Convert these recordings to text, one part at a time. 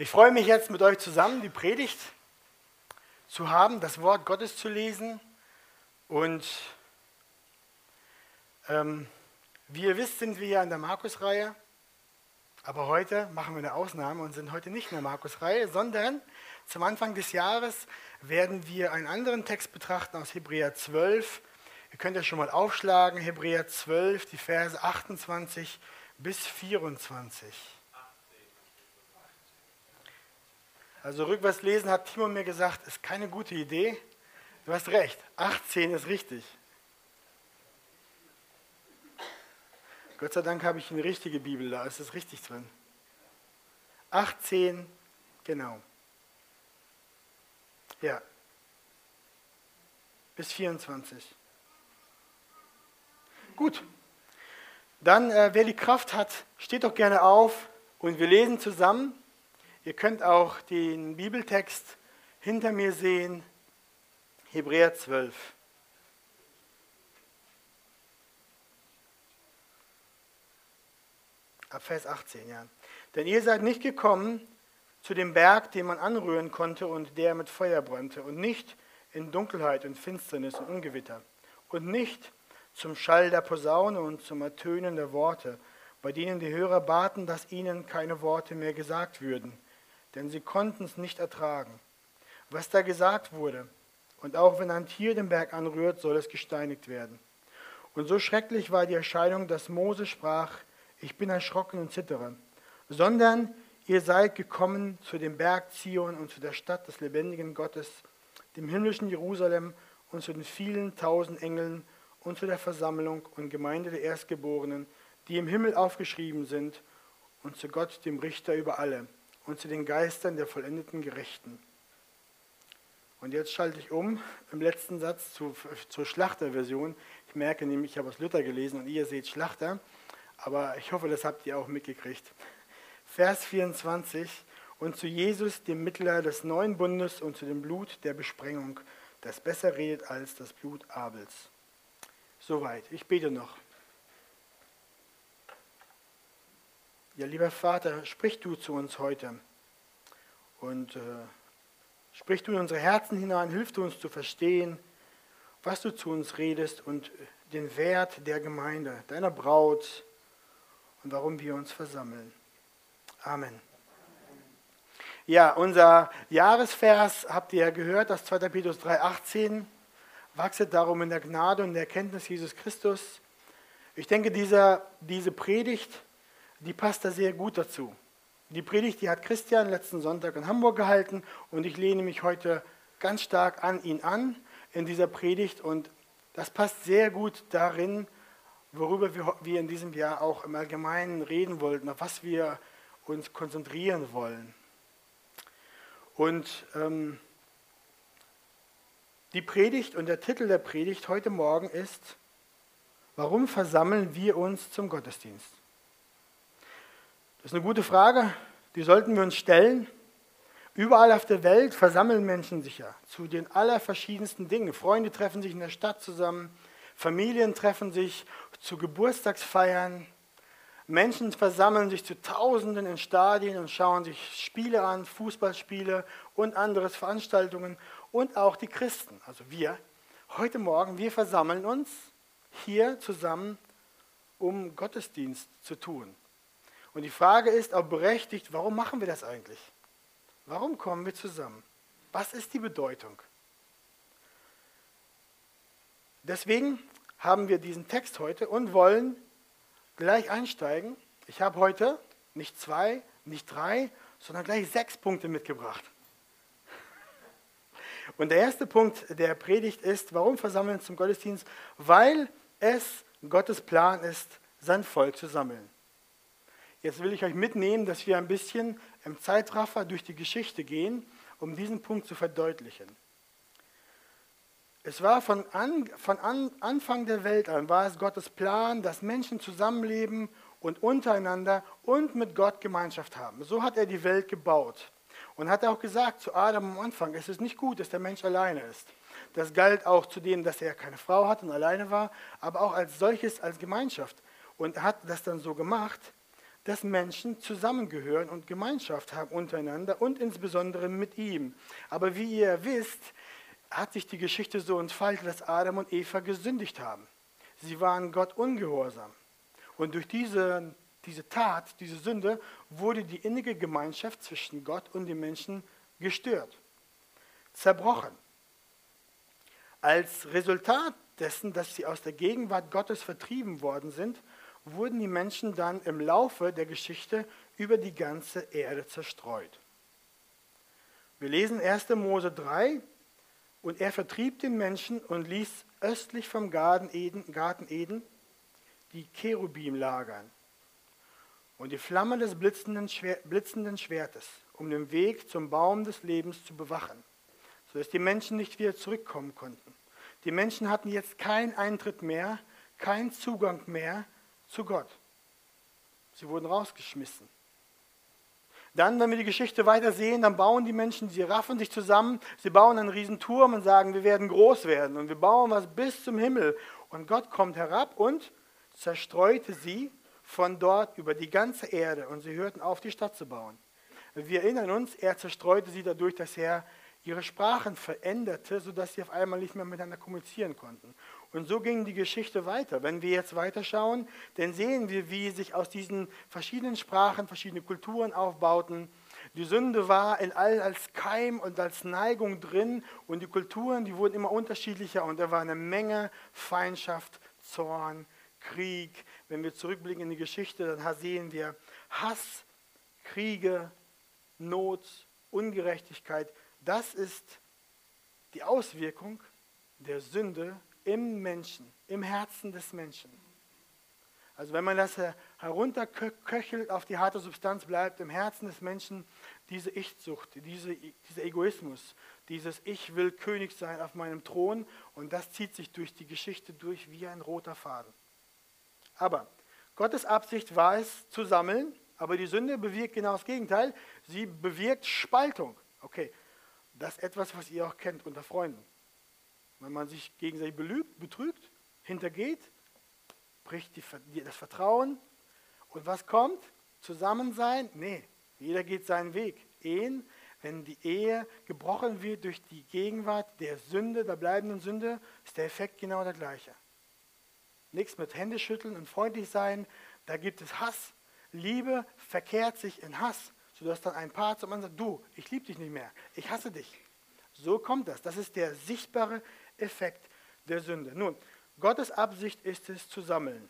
Ich freue mich jetzt mit euch zusammen, die Predigt zu haben, das Wort Gottes zu lesen. Und ähm, wie ihr wisst, sind wir ja in der Markus-Reihe. Aber heute machen wir eine Ausnahme und sind heute nicht in der Markus-Reihe, sondern zum Anfang des Jahres werden wir einen anderen Text betrachten aus Hebräer 12. Ihr könnt ja schon mal aufschlagen, Hebräer 12, die Verse 28 bis 24. Also rückwärts lesen hat Timo mir gesagt, ist keine gute Idee. Du hast recht, 18 ist richtig. Gott sei Dank habe ich eine richtige Bibel, da ist es richtig drin. 18, genau. Ja. Bis 24. Gut. Dann, äh, wer die Kraft hat, steht doch gerne auf und wir lesen zusammen Ihr könnt auch den Bibeltext hinter mir sehen, Hebräer 12. Ab Vers 18, ja. Denn ihr seid nicht gekommen zu dem Berg, den man anrühren konnte und der mit Feuer brannte, und nicht in Dunkelheit und Finsternis und Ungewitter, und nicht zum Schall der Posaune und zum Ertönen der Worte, bei denen die Hörer baten, dass ihnen keine Worte mehr gesagt würden denn sie konnten es nicht ertragen. Was da gesagt wurde, und auch wenn ein Tier den Berg anrührt, soll es gesteinigt werden. Und so schrecklich war die Erscheinung, dass Mose sprach, ich bin erschrocken und zittere, sondern ihr seid gekommen zu dem Berg Zion und zu der Stadt des lebendigen Gottes, dem himmlischen Jerusalem und zu den vielen tausend Engeln und zu der Versammlung und Gemeinde der Erstgeborenen, die im Himmel aufgeschrieben sind, und zu Gott, dem Richter über alle und zu den Geistern der vollendeten Gerechten. Und jetzt schalte ich um im letzten Satz zu, zur Schlachterversion. Ich merke nämlich, ich habe aus Luther gelesen und ihr seht Schlachter, aber ich hoffe, das habt ihr auch mitgekriegt. Vers 24. Und zu Jesus, dem Mittler des neuen Bundes und zu dem Blut der Besprengung, das besser redet als das Blut Abels. Soweit. Ich bete noch. Ja, lieber Vater, sprich du zu uns heute und äh, sprich du in unsere Herzen hinein, hilf du uns zu verstehen, was du zu uns redest und den Wert der Gemeinde, deiner Braut und warum wir uns versammeln. Amen. Ja, unser Jahresvers habt ihr ja gehört, das 2. Petrus 3,18. Wachset darum in der Gnade und der Erkenntnis Jesus Christus. Ich denke, dieser, diese Predigt die passt da sehr gut dazu. Die Predigt, die hat Christian letzten Sonntag in Hamburg gehalten und ich lehne mich heute ganz stark an ihn an in dieser Predigt und das passt sehr gut darin, worüber wir in diesem Jahr auch im Allgemeinen reden wollten, auf was wir uns konzentrieren wollen. Und ähm, die Predigt und der Titel der Predigt heute Morgen ist, warum versammeln wir uns zum Gottesdienst? Das ist eine gute Frage, die sollten wir uns stellen. Überall auf der Welt versammeln Menschen sich ja zu den allerverschiedensten Dingen. Freunde treffen sich in der Stadt zusammen, Familien treffen sich zu Geburtstagsfeiern, Menschen versammeln sich zu Tausenden in Stadien und schauen sich Spiele an, Fußballspiele und andere Veranstaltungen und auch die Christen, also wir. Heute Morgen, wir versammeln uns hier zusammen, um Gottesdienst zu tun. Und die Frage ist auch berechtigt, warum machen wir das eigentlich? Warum kommen wir zusammen? Was ist die Bedeutung? Deswegen haben wir diesen Text heute und wollen gleich einsteigen. Ich habe heute nicht zwei, nicht drei, sondern gleich sechs Punkte mitgebracht. Und der erste Punkt der Predigt ist, warum versammeln zum Gottesdienst? Weil es Gottes Plan ist, sein Volk zu sammeln. Jetzt will ich euch mitnehmen, dass wir ein bisschen im Zeitraffer durch die Geschichte gehen, um diesen Punkt zu verdeutlichen. Es war von, an, von an, Anfang der Welt an, war es Gottes Plan, dass Menschen zusammenleben und untereinander und mit Gott Gemeinschaft haben. So hat er die Welt gebaut. Und hat auch gesagt zu Adam am Anfang, es ist nicht gut, dass der Mensch alleine ist. Das galt auch zu dem, dass er keine Frau hat und alleine war, aber auch als solches, als Gemeinschaft. Und hat das dann so gemacht, dass Menschen zusammengehören und Gemeinschaft haben untereinander und insbesondere mit ihm. Aber wie ihr wisst, hat sich die Geschichte so entfaltet, dass Adam und Eva gesündigt haben. Sie waren Gott ungehorsam. Und durch diese, diese Tat, diese Sünde, wurde die innige Gemeinschaft zwischen Gott und den Menschen gestört, zerbrochen. Als Resultat dessen, dass sie aus der Gegenwart Gottes vertrieben worden sind, wurden die Menschen dann im Laufe der Geschichte über die ganze Erde zerstreut. Wir lesen 1. Mose 3, und er vertrieb den Menschen und ließ östlich vom Garten Eden, Garten Eden die Cherubim lagern und die Flamme des blitzenden, blitzenden Schwertes, um den Weg zum Baum des Lebens zu bewachen, sodass die Menschen nicht wieder zurückkommen konnten. Die Menschen hatten jetzt keinen Eintritt mehr, keinen Zugang mehr zu Gott. Sie wurden rausgeschmissen. Dann, wenn wir die Geschichte weiter sehen, dann bauen die Menschen, sie raffen sich zusammen, sie bauen einen riesen Turm und sagen, wir werden groß werden und wir bauen was bis zum Himmel. Und Gott kommt herab und zerstreute sie von dort über die ganze Erde und sie hörten auf, die Stadt zu bauen. Wir erinnern uns, er zerstreute sie dadurch, dass er ihre Sprachen veränderte, sodass sie auf einmal nicht mehr miteinander kommunizieren konnten. Und so ging die Geschichte weiter. Wenn wir jetzt weiterschauen, dann sehen wir, wie sich aus diesen verschiedenen Sprachen verschiedene Kulturen aufbauten. Die Sünde war in allen als Keim und als Neigung drin und die Kulturen, die wurden immer unterschiedlicher und da war eine Menge Feindschaft, Zorn, Krieg. Wenn wir zurückblicken in die Geschichte, dann sehen wir Hass, Kriege, Not, Ungerechtigkeit. Das ist die Auswirkung der Sünde im Menschen, im Herzen des Menschen. Also wenn man das herunterköchelt, auf die harte Substanz bleibt, im Herzen des Menschen diese Ich-Sucht, diese, dieser Egoismus, dieses Ich will König sein auf meinem Thron und das zieht sich durch die Geschichte durch wie ein roter Faden. Aber Gottes Absicht war es zu sammeln, aber die Sünde bewirkt genau das Gegenteil. Sie bewirkt Spaltung. Okay, das ist etwas, was ihr auch kennt unter Freunden. Wenn man sich gegenseitig belügt, betrügt, hintergeht, bricht die, das Vertrauen. Und was kommt? Zusammensein? Nee, jeder geht seinen Weg. Ehen, wenn die Ehe gebrochen wird durch die Gegenwart der Sünde, der bleibenden Sünde, ist der Effekt genau der gleiche. Nichts mit Händeschütteln und freundlich sein, da gibt es Hass. Liebe verkehrt sich in Hass, sodass dann ein Paar zum anderen sagt, du, ich liebe dich nicht mehr, ich hasse dich. So kommt das. Das ist der sichtbare Effekt der Sünde. Nun, Gottes Absicht ist es zu sammeln.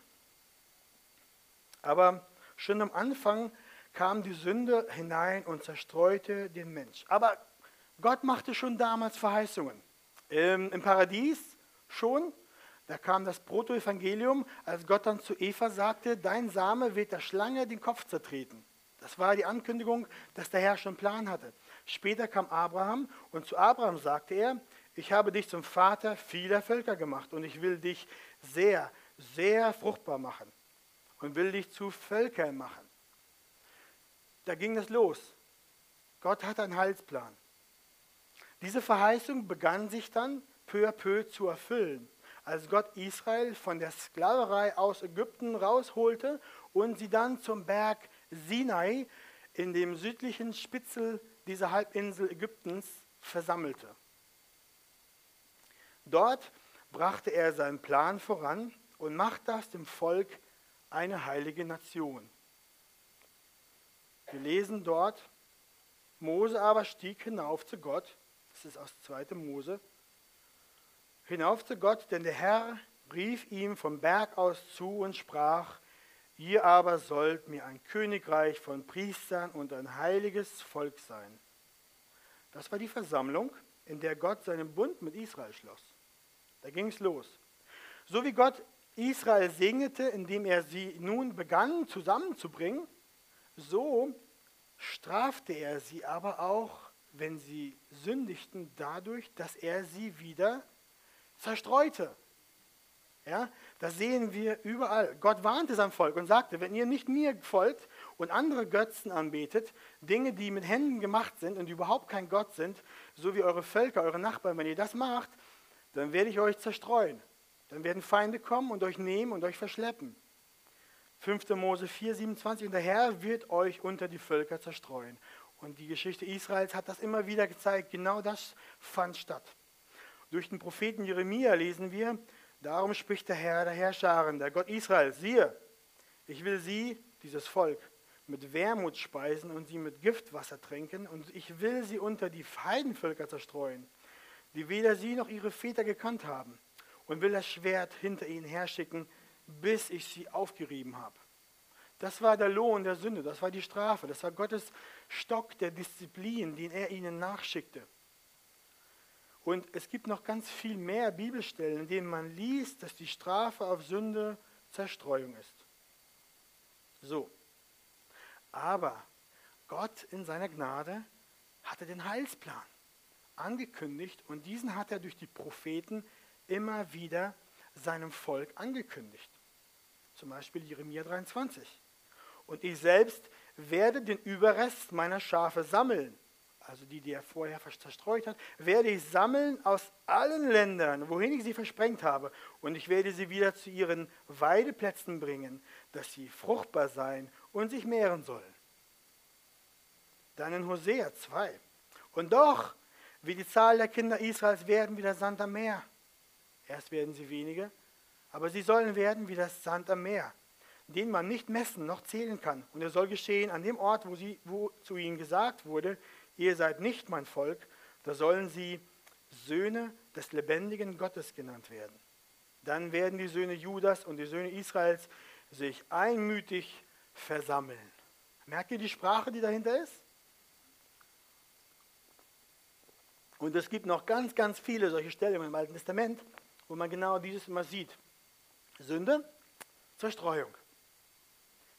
Aber schon am Anfang kam die Sünde hinein und zerstreute den Mensch. Aber Gott machte schon damals Verheißungen. Im, im Paradies schon, da kam das Protoevangelium, als Gott dann zu Eva sagte, dein Same wird der Schlange den Kopf zertreten. Das war die Ankündigung, dass der Herr schon einen Plan hatte. Später kam Abraham und zu Abraham sagte er, ich habe dich zum Vater vieler Völker gemacht und ich will dich sehr, sehr fruchtbar machen und will dich zu Völkern machen. Da ging es los. Gott hat einen Heilsplan. Diese Verheißung begann sich dann peu à peu zu erfüllen, als Gott Israel von der Sklaverei aus Ägypten rausholte und sie dann zum Berg Sinai in dem südlichen Spitzel dieser Halbinsel Ägyptens versammelte. Dort brachte er seinen Plan voran und machte aus dem Volk eine heilige Nation. Wir lesen dort, Mose aber stieg hinauf zu Gott, das ist aus 2. Mose, hinauf zu Gott, denn der Herr rief ihm vom Berg aus zu und sprach, ihr aber sollt mir ein Königreich von Priestern und ein heiliges Volk sein. Das war die Versammlung, in der Gott seinen Bund mit Israel schloss. Da ging es los. So wie Gott Israel segnete, indem er sie nun begann zusammenzubringen, so strafte er sie aber auch, wenn sie sündigten, dadurch, dass er sie wieder zerstreute. Ja, das sehen wir überall. Gott warnte sein Volk und sagte, wenn ihr nicht mir folgt und andere Götzen anbetet, Dinge, die mit Händen gemacht sind und überhaupt kein Gott sind, so wie eure Völker, eure Nachbarn, wenn ihr das macht, dann werde ich euch zerstreuen. Dann werden Feinde kommen und euch nehmen und euch verschleppen. 5. Mose 4, 27. Und der Herr wird euch unter die Völker zerstreuen. Und die Geschichte Israels hat das immer wieder gezeigt. Genau das fand statt. Durch den Propheten Jeremia lesen wir, darum spricht der Herr der Herrscharen, der Gott Israels, siehe, ich will sie, dieses Volk, mit Wermut speisen und sie mit Giftwasser tränken und ich will sie unter die Heidenvölker zerstreuen, die weder sie noch ihre Väter gekannt haben und will das Schwert hinter ihnen herschicken, bis ich sie aufgerieben habe. Das war der Lohn der Sünde, das war die Strafe, das war Gottes Stock der Disziplin, den er ihnen nachschickte. Und es gibt noch ganz viel mehr Bibelstellen, in denen man liest, dass die Strafe auf Sünde Zerstreuung ist. So. Aber Gott in seiner Gnade hatte den Heilsplan angekündigt und diesen hat er durch die Propheten immer wieder seinem Volk angekündigt. Zum Beispiel Jeremia 23. Und ich selbst werde den Überrest meiner Schafe sammeln, also die, die er vorher zerstreut hat, werde ich sammeln aus allen Ländern, wohin ich sie versprengt habe. Und ich werde sie wieder zu ihren Weideplätzen bringen, dass sie fruchtbar sein und sich mehren sollen. Dann in Hosea 2. Und doch, wie die Zahl der Kinder Israels werden wie der Sand am Meer. Erst werden sie wenige, aber sie sollen werden wie das Sand am Meer, den man nicht messen noch zählen kann. Und es soll geschehen an dem Ort, wo, sie, wo zu ihnen gesagt wurde, ihr seid nicht mein Volk, da sollen sie Söhne des lebendigen Gottes genannt werden. Dann werden die Söhne Judas und die Söhne Israels sich einmütig versammeln. Merkt ihr die Sprache, die dahinter ist? Und es gibt noch ganz, ganz viele solche Stellen im Alten Testament, wo man genau dieses immer sieht. Sünde, Zerstreuung.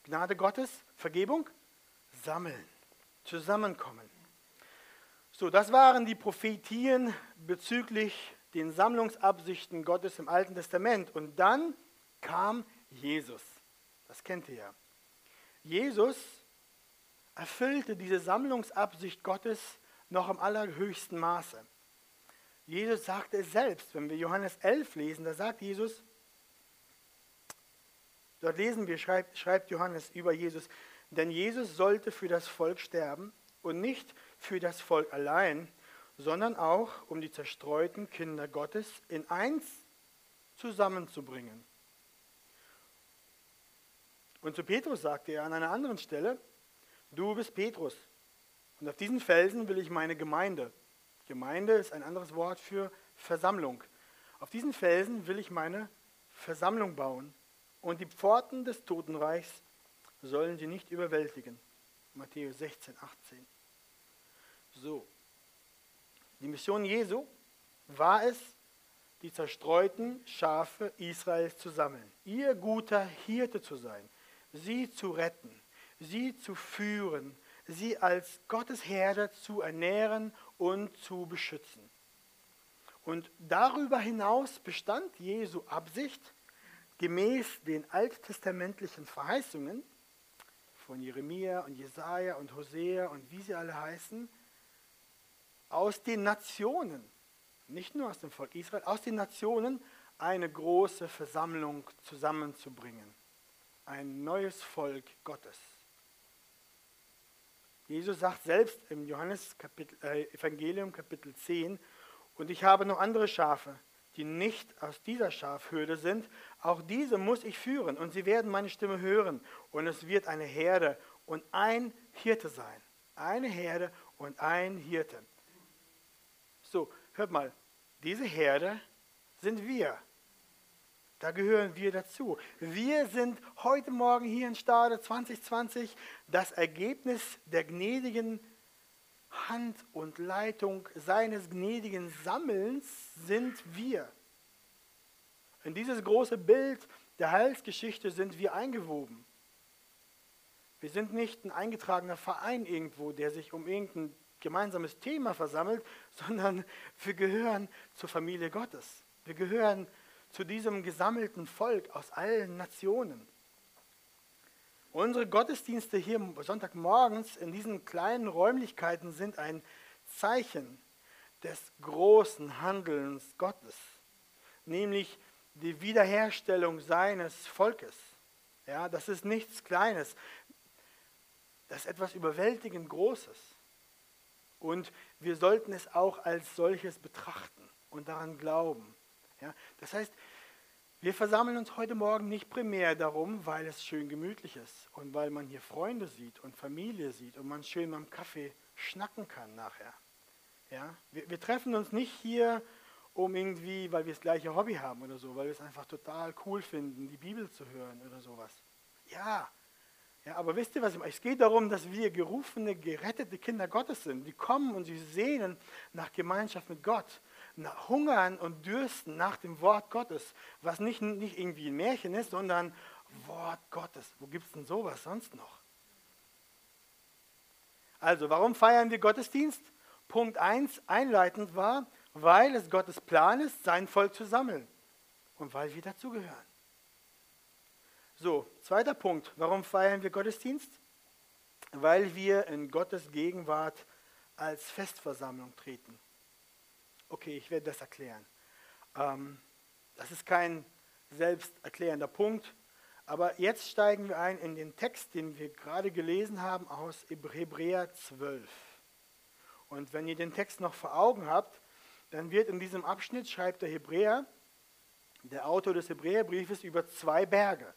Gnade Gottes, Vergebung, sammeln, zusammenkommen. So, das waren die Prophetien bezüglich den Sammlungsabsichten Gottes im Alten Testament. Und dann kam Jesus. Das kennt ihr ja. Jesus erfüllte diese Sammlungsabsicht Gottes noch im allerhöchsten Maße. Jesus sagte es selbst, wenn wir Johannes 11 lesen, da sagt Jesus, dort lesen wir, schreibt, schreibt Johannes über Jesus, denn Jesus sollte für das Volk sterben und nicht für das Volk allein, sondern auch um die zerstreuten Kinder Gottes in eins zusammenzubringen. Und zu Petrus sagte er an einer anderen Stelle, du bist Petrus und auf diesen Felsen will ich meine Gemeinde Gemeinde ist ein anderes Wort für Versammlung. Auf diesen Felsen will ich meine Versammlung bauen und die Pforten des Totenreichs sollen sie nicht überwältigen. Matthäus 16, 18. So. Die Mission Jesu war es, die zerstreuten Schafe Israels zu sammeln, ihr guter Hirte zu sein, sie zu retten, sie zu führen, sie als Gottes Herde zu ernähren und zu beschützen. Und darüber hinaus bestand Jesu Absicht, gemäß den alttestamentlichen Verheißungen von Jeremia und Jesaja und Hosea und wie sie alle heißen, aus den Nationen, nicht nur aus dem Volk Israel, aus den Nationen eine große Versammlung zusammenzubringen. Ein neues Volk Gottes. Jesus sagt selbst im Johannes Kapitel, äh, Evangelium Kapitel 10, und ich habe noch andere Schafe, die nicht aus dieser Schafhürde sind. Auch diese muss ich führen und sie werden meine Stimme hören und es wird eine Herde und ein Hirte sein. Eine Herde und ein Hirte. So, hört mal, diese Herde sind wir. Da gehören wir dazu. Wir sind heute Morgen hier in Stade 2020 das Ergebnis der gnädigen Hand und Leitung seines gnädigen Sammelns sind wir. In dieses große Bild der Heilsgeschichte sind wir eingewoben. Wir sind nicht ein eingetragener Verein irgendwo, der sich um irgendein gemeinsames Thema versammelt, sondern wir gehören zur Familie Gottes. Wir gehören zu diesem gesammelten Volk aus allen Nationen. Unsere Gottesdienste hier Sonntagmorgens in diesen kleinen Räumlichkeiten sind ein Zeichen des großen Handelns Gottes, nämlich die Wiederherstellung seines Volkes. Ja, das ist nichts Kleines. Das ist etwas überwältigend Großes. Und wir sollten es auch als solches betrachten und daran glauben. Ja, das heißt, wir versammeln uns heute Morgen nicht primär darum, weil es schön gemütlich ist und weil man hier Freunde sieht und Familie sieht und man schön beim Kaffee schnacken kann nachher. Ja, wir, wir treffen uns nicht hier, um irgendwie, weil wir das gleiche Hobby haben oder so, weil wir es einfach total cool finden, die Bibel zu hören oder sowas. Ja, ja, aber wisst ihr was? Es geht darum, dass wir gerufene, gerettete Kinder Gottes sind. Die kommen und sie sehnen nach Gemeinschaft mit Gott hungern und dürsten nach dem Wort Gottes, was nicht, nicht irgendwie ein Märchen ist, sondern Wort Gottes. Wo gibt es denn sowas sonst noch? Also, warum feiern wir Gottesdienst? Punkt 1 einleitend war, weil es Gottes Plan ist, sein Volk zu sammeln und weil wir dazugehören. So, zweiter Punkt, warum feiern wir Gottesdienst? Weil wir in Gottes Gegenwart als Festversammlung treten. Okay, ich werde das erklären. Ähm, das ist kein selbsterklärender Punkt, aber jetzt steigen wir ein in den Text, den wir gerade gelesen haben aus Hebräer 12. Und wenn ihr den Text noch vor Augen habt, dann wird in diesem Abschnitt, schreibt der Hebräer, der Autor des Hebräerbriefes, über zwei Berge.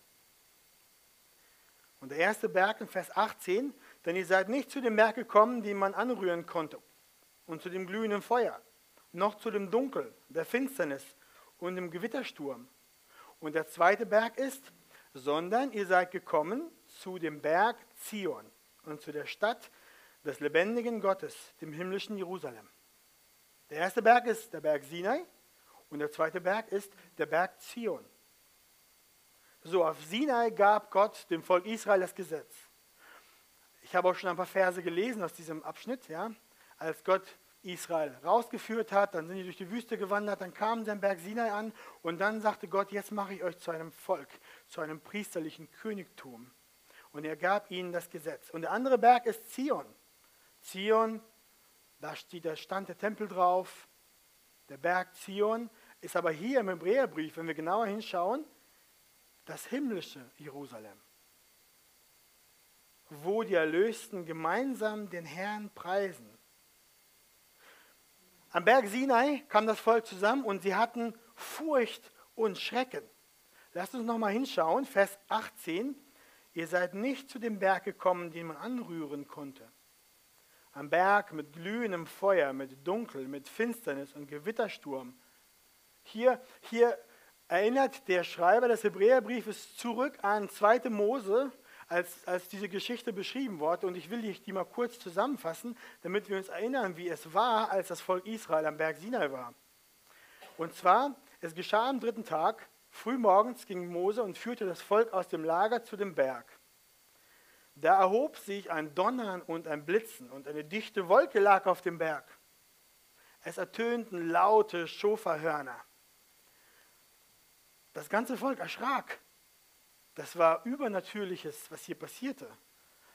Und der erste Berg in Vers 18, denn ihr seid nicht zu dem Berg gekommen, den man anrühren konnte, und zu dem glühenden Feuer noch zu dem Dunkel, der Finsternis und dem Gewittersturm. Und der zweite Berg ist, sondern ihr seid gekommen zu dem Berg Zion und zu der Stadt des lebendigen Gottes, dem himmlischen Jerusalem. Der erste Berg ist der Berg Sinai und der zweite Berg ist der Berg Zion. So, auf Sinai gab Gott dem Volk Israel das Gesetz. Ich habe auch schon ein paar Verse gelesen aus diesem Abschnitt, ja, als Gott Israel rausgeführt hat, dann sind die durch die Wüste gewandert, dann kamen sie am Berg Sinai an und dann sagte Gott, jetzt mache ich euch zu einem Volk, zu einem priesterlichen Königtum. Und er gab ihnen das Gesetz. Und der andere Berg ist Zion. Zion, da steht, da stand der Tempel drauf. Der Berg Zion ist aber hier im Hebräerbrief, wenn wir genauer hinschauen, das himmlische Jerusalem, wo die Erlösten gemeinsam den Herrn preisen. Am Berg Sinai kam das Volk zusammen und sie hatten Furcht und Schrecken. Lasst uns nochmal hinschauen, Vers 18. Ihr seid nicht zu dem Berg gekommen, den man anrühren konnte. Am Berg mit glühendem Feuer, mit Dunkel, mit Finsternis und Gewittersturm. Hier, hier erinnert der Schreiber des Hebräerbriefes zurück an 2. Mose, als, als diese Geschichte beschrieben wurde. Und ich will die, mal kurz zusammenfassen, damit wir uns erinnern, wie es war, als das Volk Israel am Berg Sinai war. Und zwar, es geschah am dritten Tag, frühmorgens ging Mose und führte das Volk aus dem Lager zu dem Berg. Da erhob sich ein Donnern und ein Blitzen und eine dichte Wolke lag auf dem Berg. Es ertönten laute Schoferhörner. Das ganze Volk erschrak das war Übernatürliches, was hier passierte.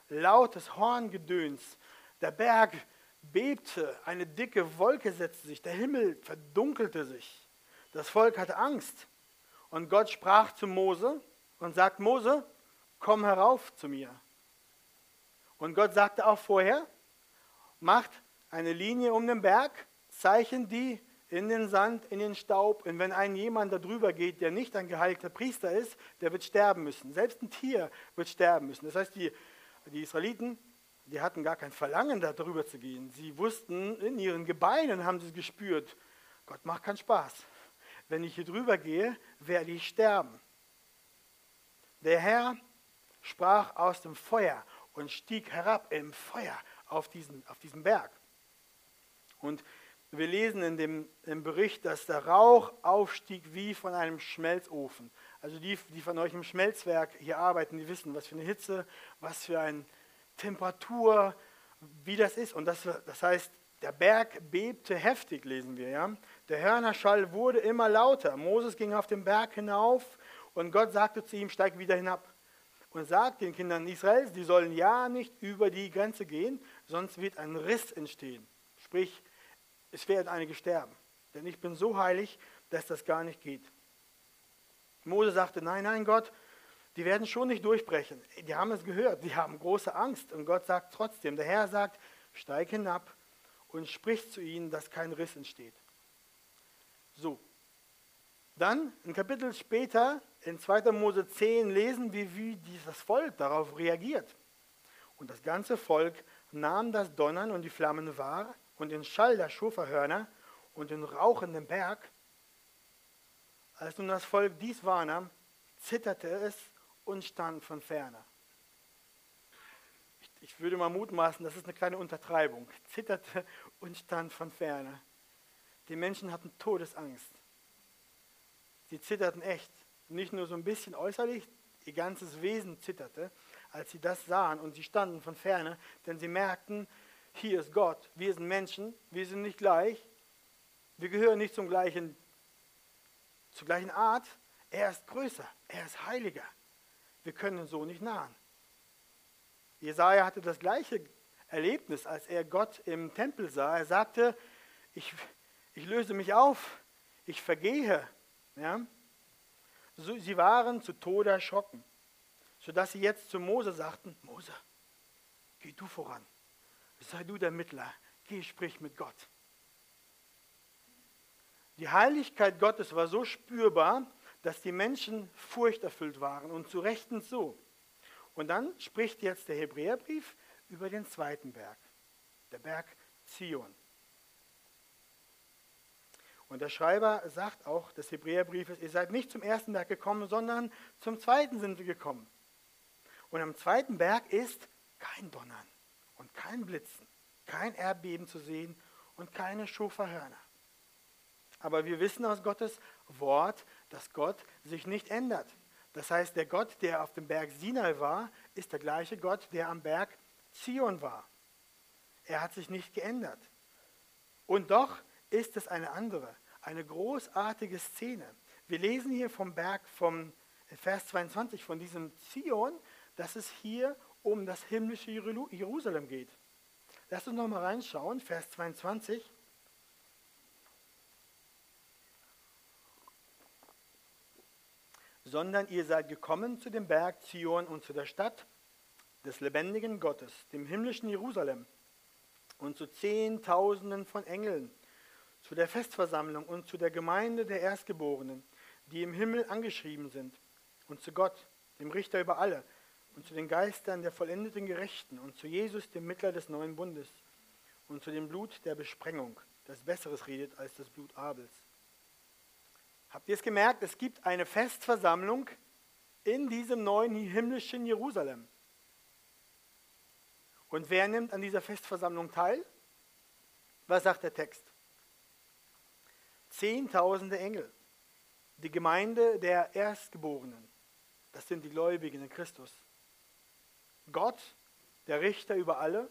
Lautes Horngedöns. Der Berg bebte, eine dicke Wolke setzte sich, der Himmel verdunkelte sich. Das Volk hatte Angst. Und Gott sprach zu Mose und sagt, Mose, komm herauf zu mir. Und Gott sagte auch vorher, macht eine Linie um den Berg, zeichnet die in den Sand, in den Staub. Und wenn ein jemand da drüber geht, der nicht ein geheiligter Priester ist, der wird sterben müssen. Selbst ein Tier wird sterben müssen. Das heißt, die, die Israeliten, die hatten gar kein Verlangen, da drüber zu gehen. Sie wussten, in ihren Gebeinen haben sie gespürt, Gott macht keinen Spaß. Wenn ich hier drüber gehe, werde ich sterben. Der Herr sprach aus dem Feuer und stieg herab im Feuer auf diesen, auf diesen Berg. Und wir lesen in dem im Bericht, dass der Rauch aufstieg wie von einem Schmelzofen. Also die, die von euch im Schmelzwerk hier arbeiten, die wissen, was für eine Hitze, was für eine Temperatur, wie das ist. Und das, das heißt, der Berg bebte heftig, lesen wir. Ja? Der Hörnerschall wurde immer lauter. Moses ging auf den Berg hinauf und Gott sagte zu ihm, steig wieder hinab. Und sagt den Kindern Israels, die sollen ja nicht über die Grenze gehen, sonst wird ein Riss entstehen. Sprich, es werden einige sterben. Denn ich bin so heilig, dass das gar nicht geht. Mose sagte, nein, nein, Gott, die werden schon nicht durchbrechen. Die haben es gehört, die haben große Angst. Und Gott sagt trotzdem, der Herr sagt, steig hinab und sprich zu ihnen, dass kein Riss entsteht. So. Dann, ein Kapitel später, in 2. Mose 10, lesen wir, wie dieses Volk darauf reagiert. Und das ganze Volk nahm das Donnern und die Flammen wahr und den Schall der Schoferhörner und den rauchenden Berg. Als nun das Volk dies wahrnahm, zitterte es und stand von ferne. Ich, ich würde mal mutmaßen, das ist eine kleine Untertreibung. Zitterte und stand von ferne. Die Menschen hatten Todesangst. Sie zitterten echt. Nicht nur so ein bisschen äußerlich, ihr ganzes Wesen zitterte, als sie das sahen und sie standen von ferne, denn sie merkten, hier ist Gott, wir sind Menschen, wir sind nicht gleich, wir gehören nicht zum gleichen, zur gleichen Art, er ist größer, er ist heiliger. Wir können so nicht nahen. Jesaja hatte das gleiche Erlebnis, als er Gott im Tempel sah. Er sagte: Ich, ich löse mich auf, ich vergehe. Ja? So, sie waren zu Tode erschrocken, sodass sie jetzt zu Mose sagten: Mose, geh du voran, sei du der Mittler, geh, sprich mit Gott. Die Heiligkeit Gottes war so spürbar, dass die Menschen furchterfüllt waren und zu Rechten so. Und dann spricht jetzt der Hebräerbrief über den zweiten Berg, der Berg Zion. Und der Schreiber sagt auch des Hebräerbriefes, ihr seid nicht zum ersten Berg gekommen, sondern zum zweiten sind wir gekommen. Und am zweiten Berg ist kein Donnern kein Blitzen, kein Erdbeben zu sehen und keine Schoferhörner. Aber wir wissen aus Gottes Wort, dass Gott sich nicht ändert. Das heißt, der Gott, der auf dem Berg Sinai war, ist der gleiche Gott, der am Berg Zion war. Er hat sich nicht geändert. Und doch ist es eine andere, eine großartige Szene. Wir lesen hier vom Berg vom Vers 22 von diesem Zion, dass es hier um das himmlische Jerusalem geht. Lass uns noch mal reinschauen, Vers 22. sondern ihr seid gekommen zu dem Berg Zion und zu der Stadt des lebendigen Gottes, dem himmlischen Jerusalem und zu Zehntausenden von Engeln, zu der Festversammlung und zu der Gemeinde der Erstgeborenen, die im Himmel angeschrieben sind, und zu Gott, dem Richter über alle, und zu den Geistern der vollendeten Gerechten, und zu Jesus, dem Mittler des neuen Bundes, und zu dem Blut der Besprengung, das Besseres redet als das Blut Abels Habt ihr es gemerkt? Es gibt eine Festversammlung in diesem neuen himmlischen Jerusalem. Und wer nimmt an dieser Festversammlung teil? Was sagt der Text? Zehntausende Engel, die Gemeinde der Erstgeborenen, das sind die Gläubigen in Christus. Gott, der Richter über alle,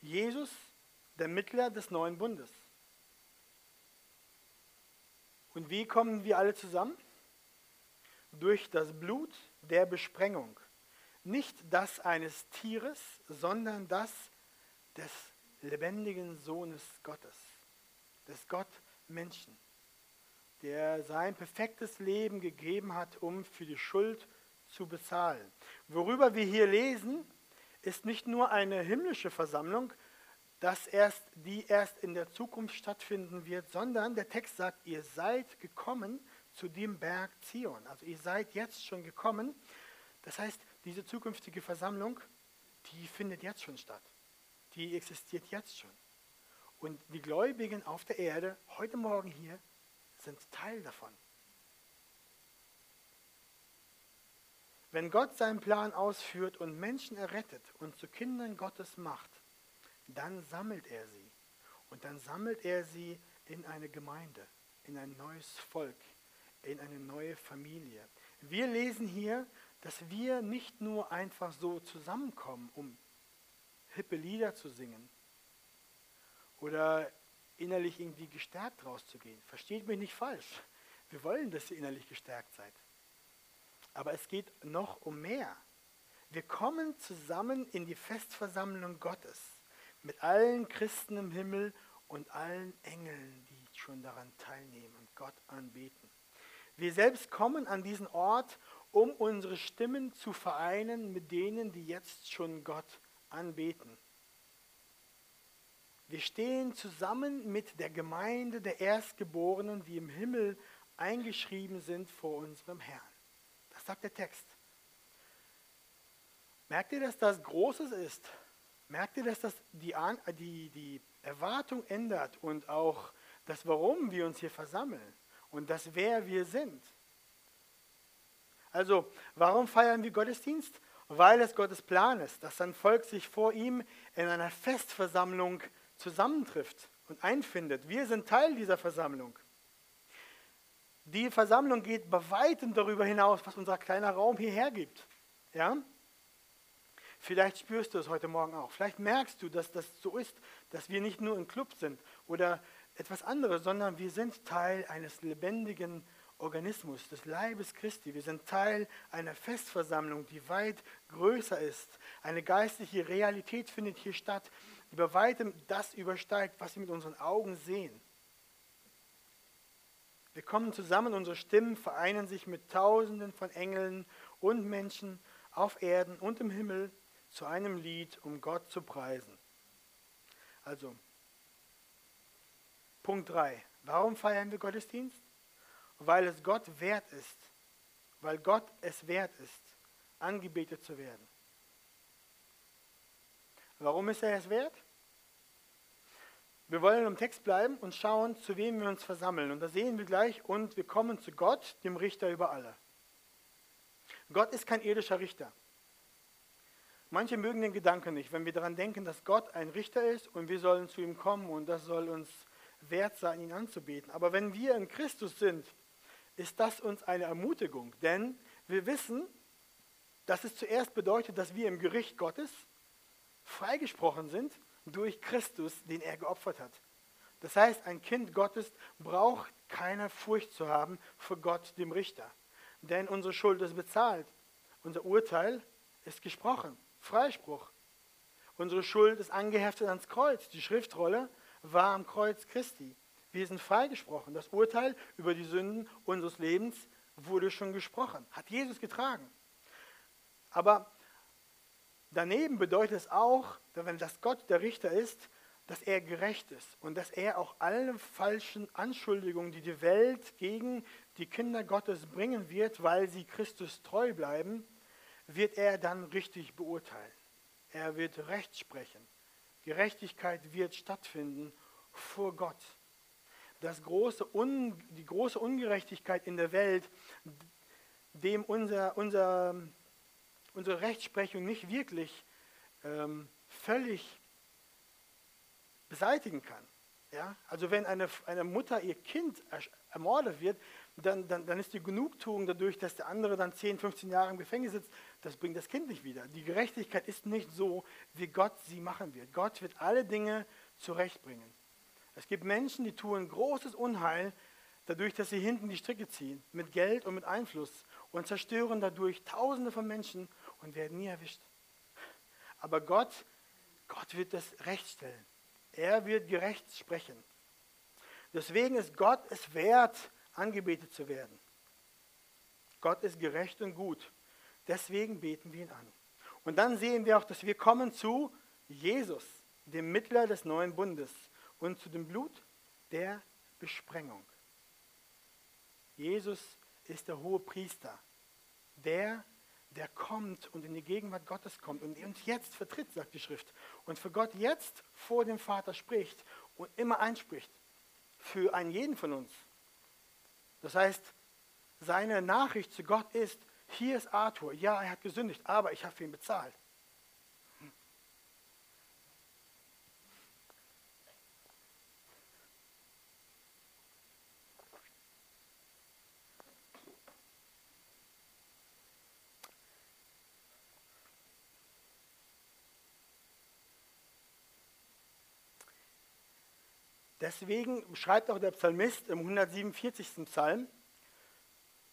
Jesus, der Mittler des neuen Bundes. Und wie kommen wir alle zusammen? Durch das Blut der Besprengung. Nicht das eines Tieres, sondern das des lebendigen Sohnes Gottes, des Gott Menschen, der sein perfektes Leben gegeben hat, um für die Schuld zu bezahlen. Worüber wir hier lesen, ist nicht nur eine himmlische Versammlung, dass erst die erst in der Zukunft stattfinden wird, sondern der Text sagt, ihr seid gekommen zu dem Berg Zion. Also ihr seid jetzt schon gekommen. Das heißt, diese zukünftige Versammlung, die findet jetzt schon statt. Die existiert jetzt schon. Und die Gläubigen auf der Erde, heute Morgen hier, sind Teil davon. Wenn Gott seinen Plan ausführt und Menschen errettet und zu Kindern Gottes macht, dann sammelt er sie. Und dann sammelt er sie in eine Gemeinde, in ein neues Volk, in eine neue Familie. Wir lesen hier, dass wir nicht nur einfach so zusammenkommen, um hippe Lieder zu singen oder innerlich irgendwie gestärkt rauszugehen. Versteht mich nicht falsch. Wir wollen, dass ihr innerlich gestärkt seid. Aber es geht noch um mehr. Wir kommen zusammen in die Festversammlung Gottes mit allen Christen im Himmel und allen Engeln, die schon daran teilnehmen und Gott anbeten. Wir selbst kommen an diesen Ort, um unsere Stimmen zu vereinen mit denen, die jetzt schon Gott anbeten. Wir stehen zusammen mit der Gemeinde der Erstgeborenen, die im Himmel eingeschrieben sind vor unserem Herrn. Sagt der Text. Merkt ihr, dass das Großes ist? Merkt ihr, dass das die, die, die Erwartung ändert und auch das, warum wir uns hier versammeln und das, wer wir sind? Also, warum feiern wir Gottesdienst? Weil es Gottes Plan ist, dass sein Volk sich vor ihm in einer Festversammlung zusammentrifft und einfindet. Wir sind Teil dieser Versammlung. Die Versammlung geht bei weitem darüber hinaus, was unser kleiner Raum hierher gibt. Ja? Vielleicht spürst du es heute Morgen auch. Vielleicht merkst du, dass das so ist, dass wir nicht nur ein Club sind oder etwas anderes, sondern wir sind Teil eines lebendigen Organismus, des Leibes Christi. Wir sind Teil einer Festversammlung, die weit größer ist. Eine geistliche Realität findet hier statt, die bei weitem das übersteigt, was wir mit unseren Augen sehen. Wir kommen zusammen, unsere Stimmen vereinen sich mit Tausenden von Engeln und Menschen auf Erden und im Himmel zu einem Lied, um Gott zu preisen. Also, Punkt 3. Warum feiern wir Gottesdienst? Weil es Gott wert ist, weil Gott es wert ist, angebetet zu werden. Warum ist er es wert? Wir wollen im Text bleiben und schauen, zu wem wir uns versammeln. Und da sehen wir gleich, und wir kommen zu Gott, dem Richter über alle. Gott ist kein irdischer Richter. Manche mögen den Gedanken nicht, wenn wir daran denken, dass Gott ein Richter ist und wir sollen zu ihm kommen und das soll uns wert sein, ihn anzubeten. Aber wenn wir in Christus sind, ist das uns eine Ermutigung, denn wir wissen, dass es zuerst bedeutet, dass wir im Gericht Gottes freigesprochen sind durch Christus, den er geopfert hat. Das heißt, ein Kind Gottes braucht keine Furcht zu haben vor Gott, dem Richter. Denn unsere Schuld ist bezahlt. Unser Urteil ist gesprochen. Freispruch. Unsere Schuld ist angeheftet ans Kreuz. Die Schriftrolle war am Kreuz Christi. Wir sind freigesprochen. Das Urteil über die Sünden unseres Lebens wurde schon gesprochen. Hat Jesus getragen. Aber Daneben bedeutet es auch, wenn das Gott der Richter ist, dass er gerecht ist und dass er auch alle falschen Anschuldigungen, die die Welt gegen die Kinder Gottes bringen wird, weil sie Christus treu bleiben, wird er dann richtig beurteilen. Er wird Recht sprechen. Gerechtigkeit wird stattfinden vor Gott. Das große Un, die große Ungerechtigkeit in der Welt, dem unser, unser unsere Rechtsprechung nicht wirklich ähm, völlig beseitigen kann. Ja? Also wenn eine, eine Mutter ihr Kind ermordet wird, dann, dann, dann ist die Genugtuung dadurch, dass der andere dann 10, 15 Jahre im Gefängnis sitzt, das bringt das Kind nicht wieder. Die Gerechtigkeit ist nicht so, wie Gott sie machen wird. Gott wird alle Dinge zurechtbringen. Es gibt Menschen, die tun großes Unheil, dadurch, dass sie hinten die Stricke ziehen, mit Geld und mit Einfluss und zerstören dadurch Tausende von Menschen und werden nie erwischt. Aber Gott, Gott wird das Recht stellen. Er wird gerecht sprechen. Deswegen ist Gott es wert, angebetet zu werden. Gott ist gerecht und gut. Deswegen beten wir ihn an. Und dann sehen wir auch, dass wir kommen zu Jesus, dem Mittler des neuen Bundes, und zu dem Blut der Besprengung. Jesus ist der hohe Priester, der der kommt und in die Gegenwart Gottes kommt und uns jetzt vertritt, sagt die Schrift. Und für Gott jetzt vor dem Vater spricht und immer einspricht. Für einen jeden von uns. Das heißt, seine Nachricht zu Gott ist, hier ist Arthur, ja, er hat gesündigt, aber ich habe für ihn bezahlt. Deswegen schreibt auch der Psalmist im 147. Psalm,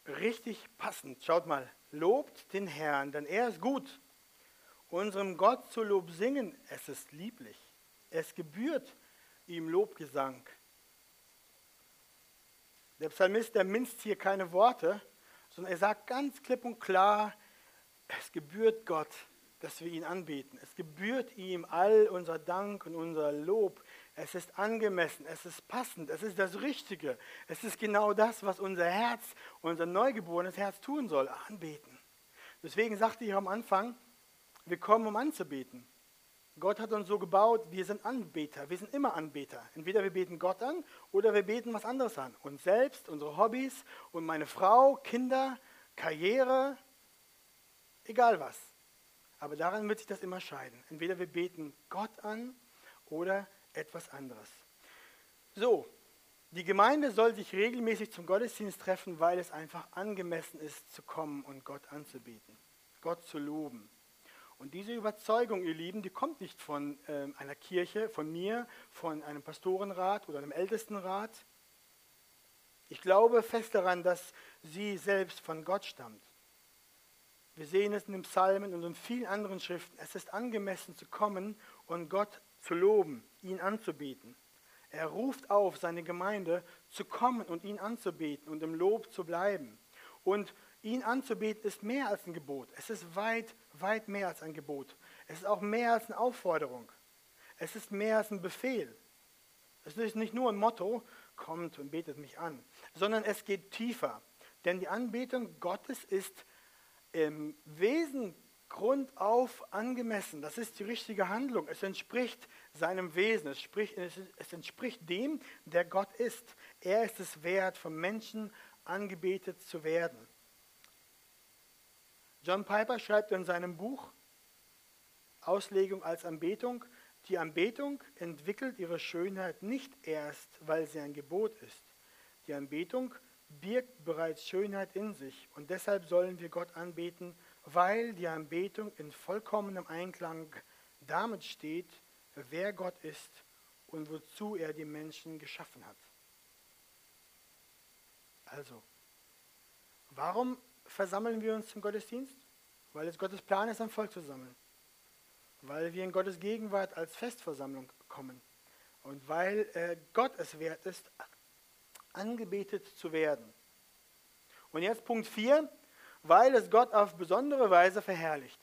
richtig passend, schaut mal, lobt den Herrn, denn er ist gut. Unserem Gott zu Lob singen, es ist lieblich. Es gebührt ihm Lobgesang. Der Psalmist, der minzt hier keine Worte, sondern er sagt ganz klipp und klar, es gebührt Gott, dass wir ihn anbeten. Es gebührt ihm all unser Dank und unser Lob. Es ist angemessen, es ist passend, es ist das Richtige. Es ist genau das, was unser Herz, unser neugeborenes Herz tun soll, anbeten. Deswegen sagte ich am Anfang, wir kommen, um anzubeten. Gott hat uns so gebaut, wir sind Anbeter, wir sind immer Anbeter. Entweder wir beten Gott an oder wir beten was anderes an. Uns selbst, unsere Hobbys und meine Frau, Kinder, Karriere, egal was. Aber daran wird sich das immer scheiden. Entweder wir beten Gott an oder etwas anderes. So, die Gemeinde soll sich regelmäßig zum Gottesdienst treffen, weil es einfach angemessen ist, zu kommen und Gott anzubeten, Gott zu loben. Und diese Überzeugung, ihr Lieben, die kommt nicht von äh, einer Kirche, von mir, von einem Pastorenrat oder einem Ältestenrat. Ich glaube fest daran, dass sie selbst von Gott stammt. Wir sehen es in den Psalmen und in vielen anderen Schriften. Es ist angemessen zu kommen und Gott zu loben, ihn anzubeten. Er ruft auf, seine Gemeinde zu kommen und ihn anzubeten und im Lob zu bleiben. Und ihn anzubeten ist mehr als ein Gebot. Es ist weit, weit mehr als ein Gebot. Es ist auch mehr als eine Aufforderung. Es ist mehr als ein Befehl. Es ist nicht nur ein Motto, kommt und betet mich an, sondern es geht tiefer. Denn die Anbetung Gottes ist im Wesen grundauf angemessen. Das ist die richtige Handlung. Es entspricht seinem Wesen. Es, spricht, es entspricht dem, der Gott ist. Er ist es wert, vom Menschen angebetet zu werden. John Piper schreibt in seinem Buch Auslegung als Anbetung, die Anbetung entwickelt ihre Schönheit nicht erst, weil sie ein Gebot ist. Die Anbetung birgt bereits Schönheit in sich und deshalb sollen wir Gott anbeten, weil die Anbetung in vollkommenem Einklang damit steht, wer Gott ist und wozu er die Menschen geschaffen hat. Also, warum versammeln wir uns zum Gottesdienst? Weil es Gottes Plan ist, ein Volk zu sammeln. Weil wir in Gottes Gegenwart als Festversammlung kommen. Und weil äh, Gott es wert ist, angebetet zu werden. Und jetzt Punkt 4, weil es Gott auf besondere Weise verherrlicht.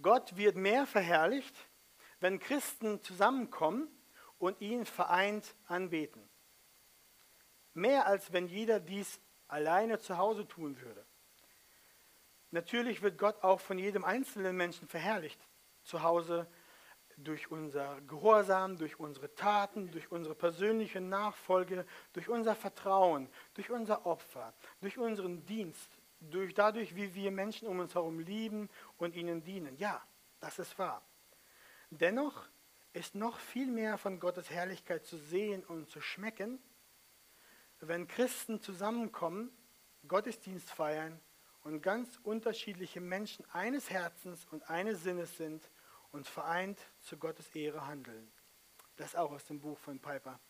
Gott wird mehr verherrlicht, wenn Christen zusammenkommen und ihn vereint anbeten. Mehr als wenn jeder dies alleine zu Hause tun würde. Natürlich wird Gott auch von jedem einzelnen Menschen verherrlicht. Zu Hause durch unser Gehorsam, durch unsere Taten, durch unsere persönliche Nachfolge, durch unser Vertrauen, durch unser Opfer, durch unseren Dienst, durch dadurch, wie wir Menschen um uns herum lieben und ihnen dienen. Ja, das ist wahr. Dennoch ist noch viel mehr von Gottes Herrlichkeit zu sehen und zu schmecken, wenn Christen zusammenkommen, Gottesdienst feiern und ganz unterschiedliche Menschen eines Herzens und eines Sinnes sind und vereint zu Gottes Ehre handeln. Das auch aus dem Buch von Piper.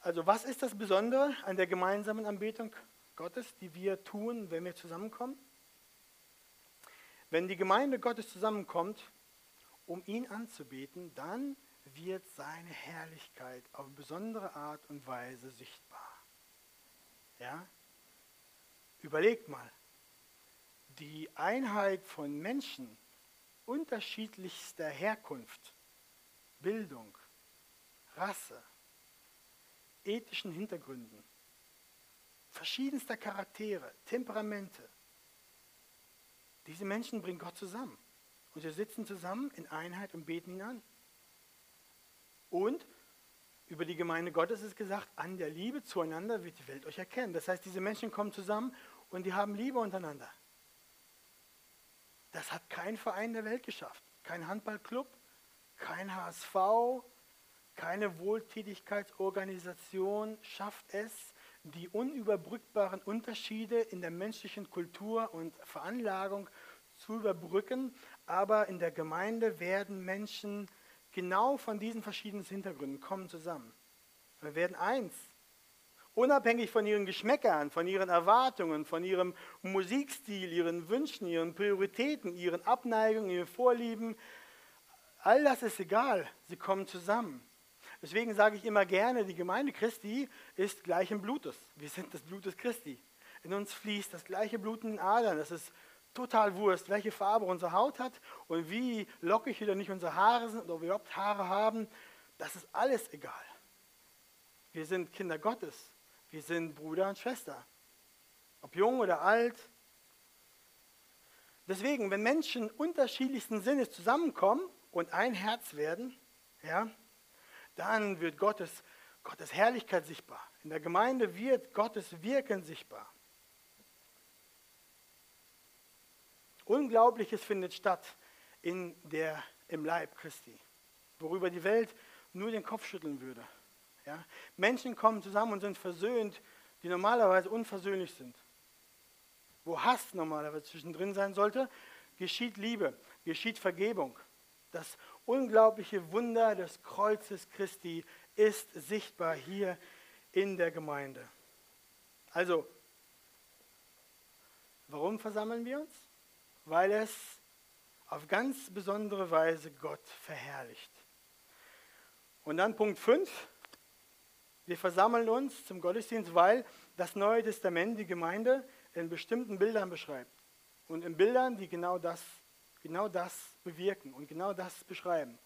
Also was ist das Besondere an der gemeinsamen Anbetung Gottes, die wir tun, wenn wir zusammenkommen? Wenn die Gemeinde Gottes zusammenkommt, um ihn anzubeten, dann wird seine Herrlichkeit auf besondere Art und Weise sichtbar. Ja? Überlegt mal, die Einheit von Menschen unterschiedlichster Herkunft, Bildung, Rasse, ethischen Hintergründen, verschiedenster Charaktere, Temperamente. Diese Menschen bringen Gott zusammen. Und sie sitzen zusammen in Einheit und beten ihn an. Und über die Gemeinde Gottes ist gesagt, an der Liebe zueinander wird die Welt euch erkennen. Das heißt, diese Menschen kommen zusammen und die haben Liebe untereinander. Das hat kein Verein der Welt geschafft. Kein Handballclub, kein HSV, keine Wohltätigkeitsorganisation schafft es, die unüberbrückbaren Unterschiede in der menschlichen Kultur und Veranlagung zu überbrücken. Aber in der Gemeinde werden Menschen genau von diesen verschiedenen Hintergründen kommen zusammen. Wir werden eins. Unabhängig von ihren Geschmäckern, von ihren Erwartungen, von ihrem Musikstil, ihren Wünschen, ihren Prioritäten, ihren Abneigungen, ihren Vorlieben, all das ist egal. Sie kommen zusammen. Deswegen sage ich immer gerne, die Gemeinde Christi ist gleichen Blutes. Wir sind das Blut des Christi. In uns fließt das gleiche Blut in den Adern. Das ist total Wurst, welche Farbe unsere Haut hat und wie lockig oder nicht unsere Haare sind oder ob wir überhaupt Haare haben. Das ist alles egal. Wir sind Kinder Gottes. Wir sind Bruder und Schwester. Ob jung oder alt. Deswegen, wenn Menschen unterschiedlichsten Sinnes zusammenkommen und ein Herz werden, ja, dann wird Gottes, Gottes Herrlichkeit sichtbar. In der Gemeinde wird Gottes Wirken sichtbar. Unglaubliches findet statt in der, im Leib Christi, worüber die Welt nur den Kopf schütteln würde. Ja? Menschen kommen zusammen und sind versöhnt, die normalerweise unversöhnlich sind. Wo Hass normalerweise zwischendrin sein sollte, geschieht Liebe, geschieht Vergebung. Das unglaubliche Wunder des Kreuzes Christi ist sichtbar hier in der Gemeinde. Also, warum versammeln wir uns? Weil es auf ganz besondere Weise Gott verherrlicht. Und dann Punkt 5. Wir versammeln uns zum Gottesdienst, weil das Neue Testament die Gemeinde in bestimmten Bildern beschreibt. Und in Bildern, die genau das genau das bewirken und genau das beschreiben.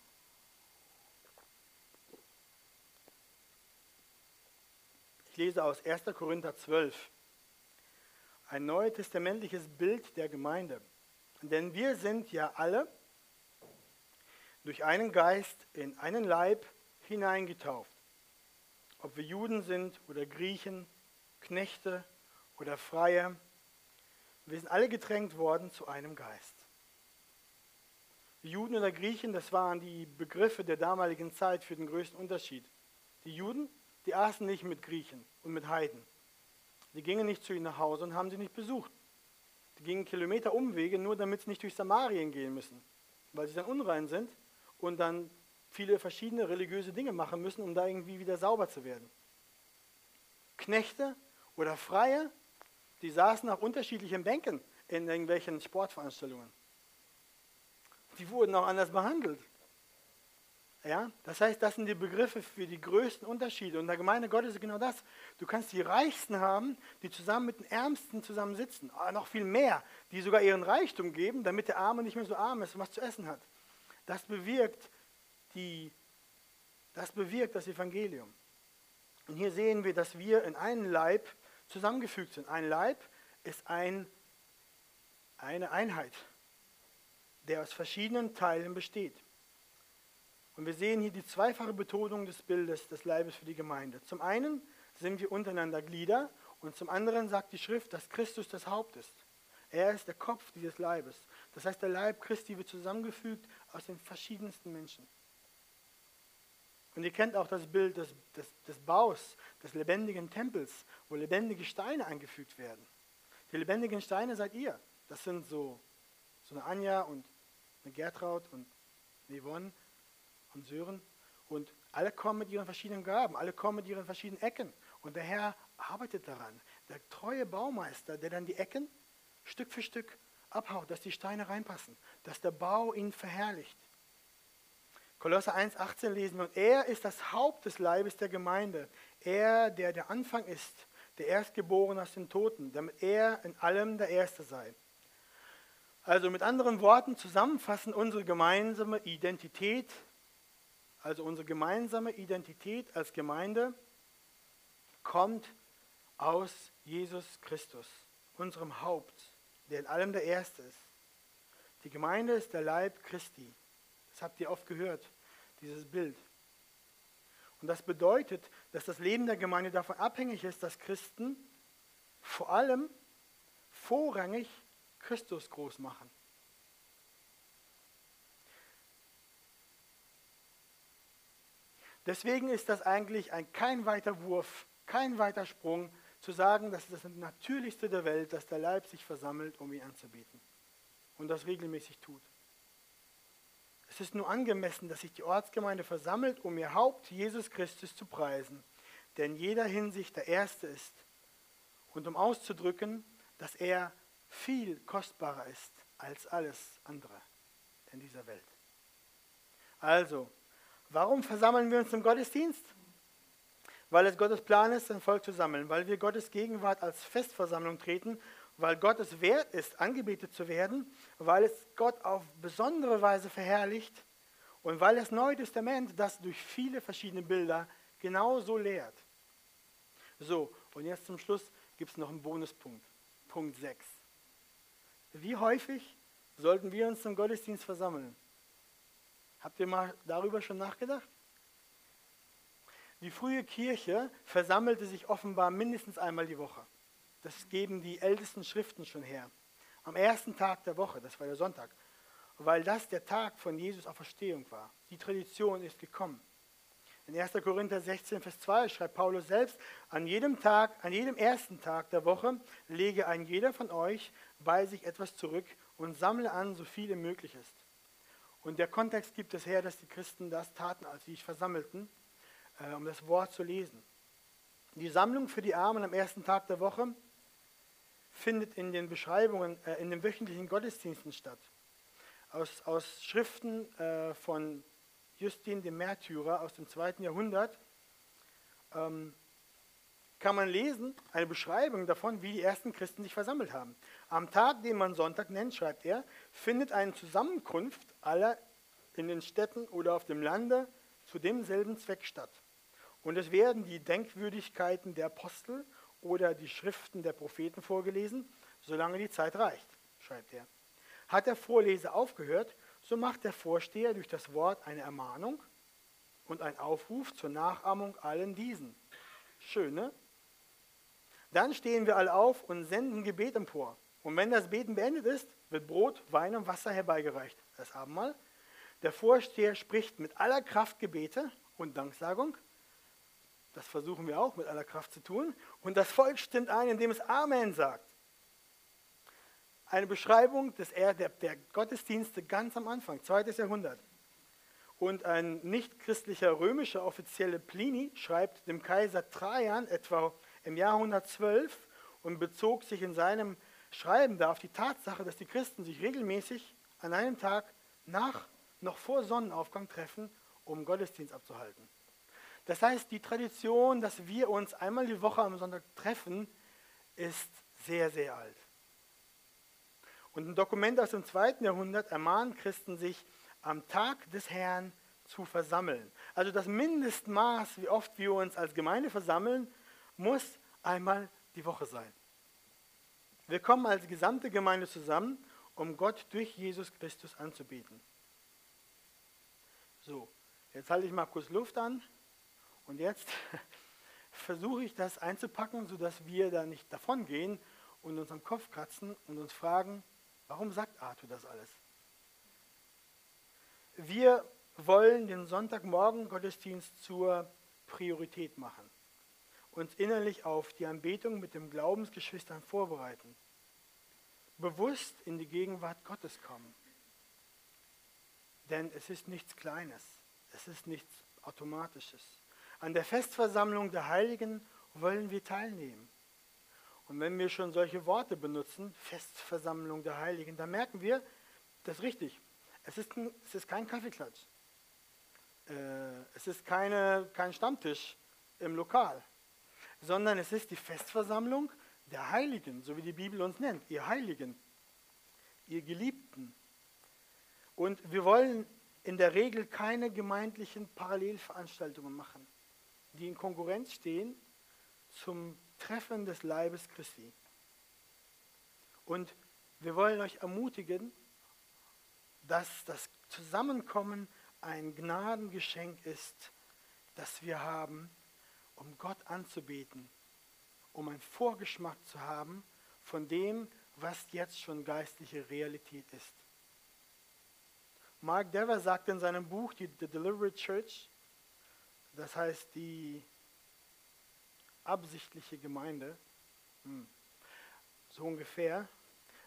Ich lese aus 1. Korinther 12, ein neutestamentliches Bild der Gemeinde. Denn wir sind ja alle durch einen Geist in einen Leib hineingetauft. Ob wir Juden sind oder Griechen, Knechte oder Freie, wir sind alle gedrängt worden zu einem Geist. Die Juden oder Griechen, das waren die Begriffe der damaligen Zeit für den größten Unterschied. Die Juden, die aßen nicht mit Griechen und mit Heiden. Die gingen nicht zu ihnen nach Hause und haben sie nicht besucht. Die gingen Kilometer Umwege, nur damit sie nicht durch Samarien gehen müssen, weil sie dann unrein sind und dann viele verschiedene religiöse Dinge machen müssen, um da irgendwie wieder sauber zu werden. Knechte oder Freie, die saßen auf unterschiedlichen Bänken in irgendwelchen Sportveranstaltungen die wurden auch anders behandelt. Ja? Das heißt, das sind die Begriffe für die größten Unterschiede. Und der Gemeinde Gottes ist genau das. Du kannst die Reichsten haben, die zusammen mit den Ärmsten zusammen sitzen. Aber ah, noch viel mehr, die sogar ihren Reichtum geben, damit der Arme nicht mehr so arm ist und was zu essen hat. Das bewirkt, die, das bewirkt das Evangelium. Und hier sehen wir, dass wir in einen Leib zusammengefügt sind. Ein Leib ist ein, eine Einheit der aus verschiedenen Teilen besteht. Und wir sehen hier die zweifache Betonung des Bildes des Leibes für die Gemeinde. Zum einen sind wir untereinander Glieder und zum anderen sagt die Schrift, dass Christus das Haupt ist. Er ist der Kopf dieses Leibes. Das heißt, der Leib Christi wird zusammengefügt aus den verschiedensten Menschen. Und ihr kennt auch das Bild des, des, des Baus, des lebendigen Tempels, wo lebendige Steine eingefügt werden. Die lebendigen Steine seid ihr. Das sind so, so eine Anja und eine Gertraud und eine Yvonne und Sören. Und alle kommen mit ihren verschiedenen Gaben, alle kommen mit ihren verschiedenen Ecken. Und der Herr arbeitet daran. Der treue Baumeister, der dann die Ecken Stück für Stück abhaut, dass die Steine reinpassen, dass der Bau ihn verherrlicht. Kolosser 1,18 lesen wir, und er ist das Haupt des Leibes der Gemeinde. Er, der der Anfang ist, der Erstgeborene aus den Toten, damit er in allem der Erste sei. Also mit anderen Worten zusammenfassen unsere gemeinsame Identität, also unsere gemeinsame Identität als Gemeinde kommt aus Jesus Christus, unserem Haupt, der in allem der Erste ist. Die Gemeinde ist der Leib Christi. Das habt ihr oft gehört, dieses Bild. Und das bedeutet, dass das Leben der Gemeinde davon abhängig ist, dass Christen vor allem vorrangig Christus groß machen. Deswegen ist das eigentlich ein, kein weiter Wurf, kein weiter Sprung, zu sagen, dass das das Natürlichste der Welt, dass der Leib sich versammelt, um ihn anzubieten. Und das regelmäßig tut. Es ist nur angemessen, dass sich die Ortsgemeinde versammelt, um ihr Haupt Jesus Christus zu preisen, der in jeder Hinsicht der Erste ist. Und um auszudrücken, dass er viel kostbarer ist als alles andere in dieser Welt. Also, Warum versammeln wir uns zum Gottesdienst? Weil es Gottes Plan ist, sein Volk zu sammeln, weil wir Gottes Gegenwart als Festversammlung treten, weil Gott es wert ist, angebetet zu werden, weil es Gott auf besondere Weise verherrlicht und weil das Neue Testament das durch viele verschiedene Bilder genauso lehrt. So, und jetzt zum Schluss gibt es noch einen Bonuspunkt. Punkt 6. Wie häufig sollten wir uns zum Gottesdienst versammeln? Habt ihr mal darüber schon nachgedacht? Die frühe Kirche versammelte sich offenbar mindestens einmal die Woche. Das geben die ältesten Schriften schon her. Am ersten Tag der Woche, das war der Sonntag, weil das der Tag von Jesus Auferstehung war. Die Tradition ist gekommen. In 1. Korinther 16, Vers 2 schreibt Paulus selbst, an jedem Tag, an jedem ersten Tag der Woche lege ein jeder von euch bei sich etwas zurück und sammle an, so viel wie möglich ist. Und der Kontext gibt es her, dass die Christen das taten, als sie sich versammelten, äh, um das Wort zu lesen. Die Sammlung für die Armen am ersten Tag der Woche findet in den Beschreibungen, äh, in den wöchentlichen Gottesdiensten statt. Aus, aus Schriften äh, von Justin dem Märtyrer aus dem zweiten Jahrhundert ähm, kann man lesen, eine Beschreibung davon, wie die ersten Christen sich versammelt haben. Am Tag, den man Sonntag nennt, schreibt er, findet eine Zusammenkunft aller in den Städten oder auf dem Lande zu demselben Zweck statt. Und es werden die Denkwürdigkeiten der Apostel oder die Schriften der Propheten vorgelesen, solange die Zeit reicht, schreibt er. Hat der Vorleser aufgehört, so macht der Vorsteher durch das Wort eine Ermahnung und einen Aufruf zur Nachahmung allen diesen. Schöne. Dann stehen wir alle auf und senden Gebet empor. Und wenn das Beten beendet ist, wird Brot, Wein und Wasser herbeigereicht. Das Abendmahl. Der Vorsteher spricht mit aller Kraft Gebete und Danksagung. Das versuchen wir auch mit aller Kraft zu tun. Und das Volk stimmt ein, indem es Amen sagt eine Beschreibung des, der, der Gottesdienste ganz am Anfang, zweites Jahrhundert. Und ein nichtchristlicher römischer Offizielle Pliny schreibt dem Kaiser Trajan etwa im Jahr 112 und bezog sich in seinem Schreiben da auf die Tatsache, dass die Christen sich regelmäßig an einem Tag nach, noch vor Sonnenaufgang treffen, um Gottesdienst abzuhalten. Das heißt, die Tradition, dass wir uns einmal die Woche am Sonntag treffen, ist sehr, sehr alt. Und ein Dokument aus dem zweiten Jahrhundert ermahnt Christen, sich am Tag des Herrn zu versammeln. Also das Mindestmaß, wie oft wir uns als Gemeinde versammeln, muss einmal die Woche sein. Wir kommen als gesamte Gemeinde zusammen, um Gott durch Jesus Christus anzubeten. So, jetzt halte ich mal kurz Luft an und jetzt versuche ich das einzupacken, sodass wir da nicht davon gehen und uns am Kopf kratzen und uns fragen, Warum sagt Arthur das alles? Wir wollen den Sonntagmorgen Gottesdienst zur Priorität machen, uns innerlich auf die Anbetung mit den Glaubensgeschwistern vorbereiten, bewusst in die Gegenwart Gottes kommen. Denn es ist nichts Kleines, es ist nichts Automatisches. An der Festversammlung der Heiligen wollen wir teilnehmen. Und wenn wir schon solche Worte benutzen, Festversammlung der Heiligen, dann merken wir, das ist richtig. Es ist, ein, es ist kein Kaffeeklatsch. Äh, es ist keine, kein Stammtisch im Lokal, sondern es ist die Festversammlung der Heiligen, so wie die Bibel uns nennt, ihr Heiligen, ihr Geliebten. Und wir wollen in der Regel keine gemeindlichen Parallelveranstaltungen machen, die in Konkurrenz stehen zum Treffen des Leibes Christi. Und wir wollen euch ermutigen, dass das Zusammenkommen ein Gnadengeschenk ist, das wir haben, um Gott anzubeten, um einen Vorgeschmack zu haben von dem, was jetzt schon geistliche Realität ist. Mark Dever sagt in seinem Buch The Deliberate Church, das heißt die absichtliche Gemeinde, hm. so ungefähr,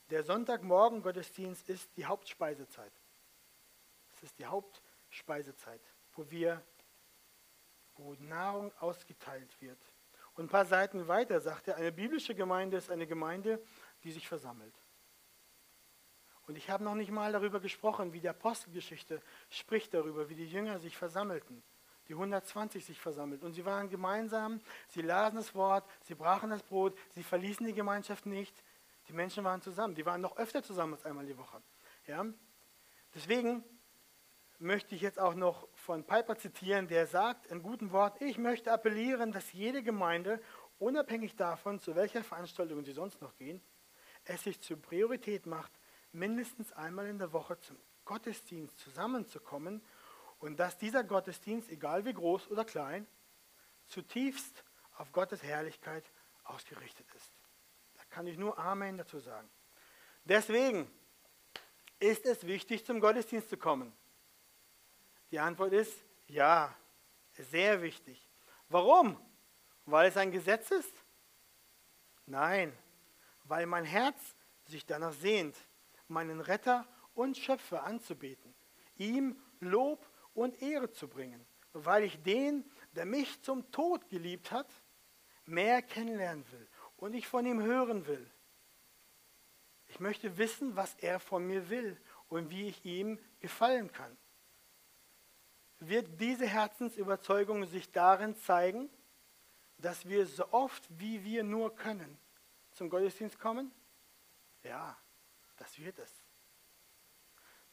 der Sonntagmorgen Gottesdienst ist die Hauptspeisezeit. Es ist die Hauptspeisezeit, wo wir, wo Nahrung ausgeteilt wird. Und ein paar Seiten weiter sagt er, eine biblische Gemeinde ist eine Gemeinde, die sich versammelt. Und ich habe noch nicht mal darüber gesprochen, wie die Apostelgeschichte spricht darüber, wie die Jünger sich versammelten, die 120 sich versammelt. Und sie waren gemeinsam, sie lasen das Wort, sie brachen das Brot, sie verließen die Gemeinschaft nicht. Die Menschen waren zusammen, die waren noch öfter zusammen als einmal die Woche. Ja? Deswegen möchte ich jetzt auch noch von Piper zitieren, der sagt in gutem Wort, ich möchte appellieren, dass jede Gemeinde, unabhängig davon, zu welcher Veranstaltung sie sonst noch gehen, es sich zur Priorität macht, mindestens einmal in der Woche zum Gottesdienst zusammenzukommen und dass dieser Gottesdienst, egal wie groß oder klein, zutiefst auf Gottes Herrlichkeit ausgerichtet ist. Da kann ich nur Amen dazu sagen. Deswegen ist es wichtig, zum Gottesdienst zu kommen. Die Antwort ist ja, sehr wichtig. Warum? Weil es ein Gesetz ist? Nein, weil mein Herz sich danach sehnt, meinen Retter und Schöpfer anzubeten, ihm Lob und Ehre zu bringen, weil ich den, der mich zum Tod geliebt hat, mehr kennenlernen will und ich von ihm hören will. Ich möchte wissen, was er von mir will und wie ich ihm gefallen kann. Wird diese Herzensüberzeugung sich darin zeigen, dass wir so oft wie wir nur können zum Gottesdienst kommen? Ja, das wird es.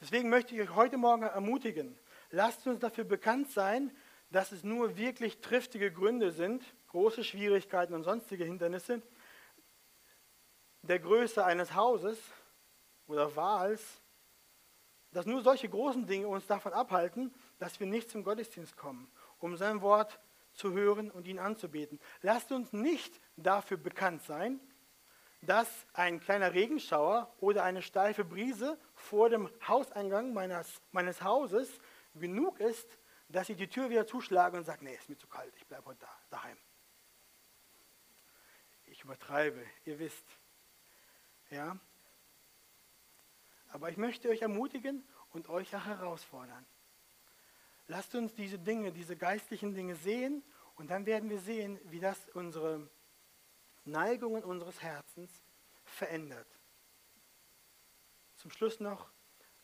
Deswegen möchte ich euch heute Morgen ermutigen, lasst uns dafür bekannt sein, dass es nur wirklich triftige Gründe sind, große Schwierigkeiten und sonstige Hindernisse, der Größe eines Hauses oder Wahls, dass nur solche großen Dinge uns davon abhalten, dass wir nicht zum Gottesdienst kommen, um sein Wort zu hören und ihn anzubeten. Lasst uns nicht dafür bekannt sein, dass ein kleiner Regenschauer oder eine steife Brise vor dem Hauseingang meines, meines Hauses genug ist, dass ich die Tür wieder zuschlage und sage, nee, ist mir zu kalt, ich bleibe heute da, daheim. Ich übertreibe, ihr wisst. Ja? Aber ich möchte euch ermutigen und euch auch herausfordern. Lasst uns diese Dinge, diese geistlichen Dinge sehen und dann werden wir sehen, wie das unsere Neigungen unseres Herzens verändert. Zum Schluss noch,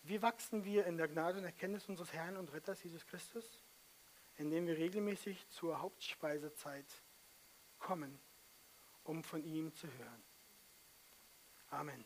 wie wachsen wir in der Gnade und Erkenntnis unseres Herrn und Retters Jesus Christus? Indem wir regelmäßig zur Hauptspeisezeit kommen, um von ihm zu hören. Amen.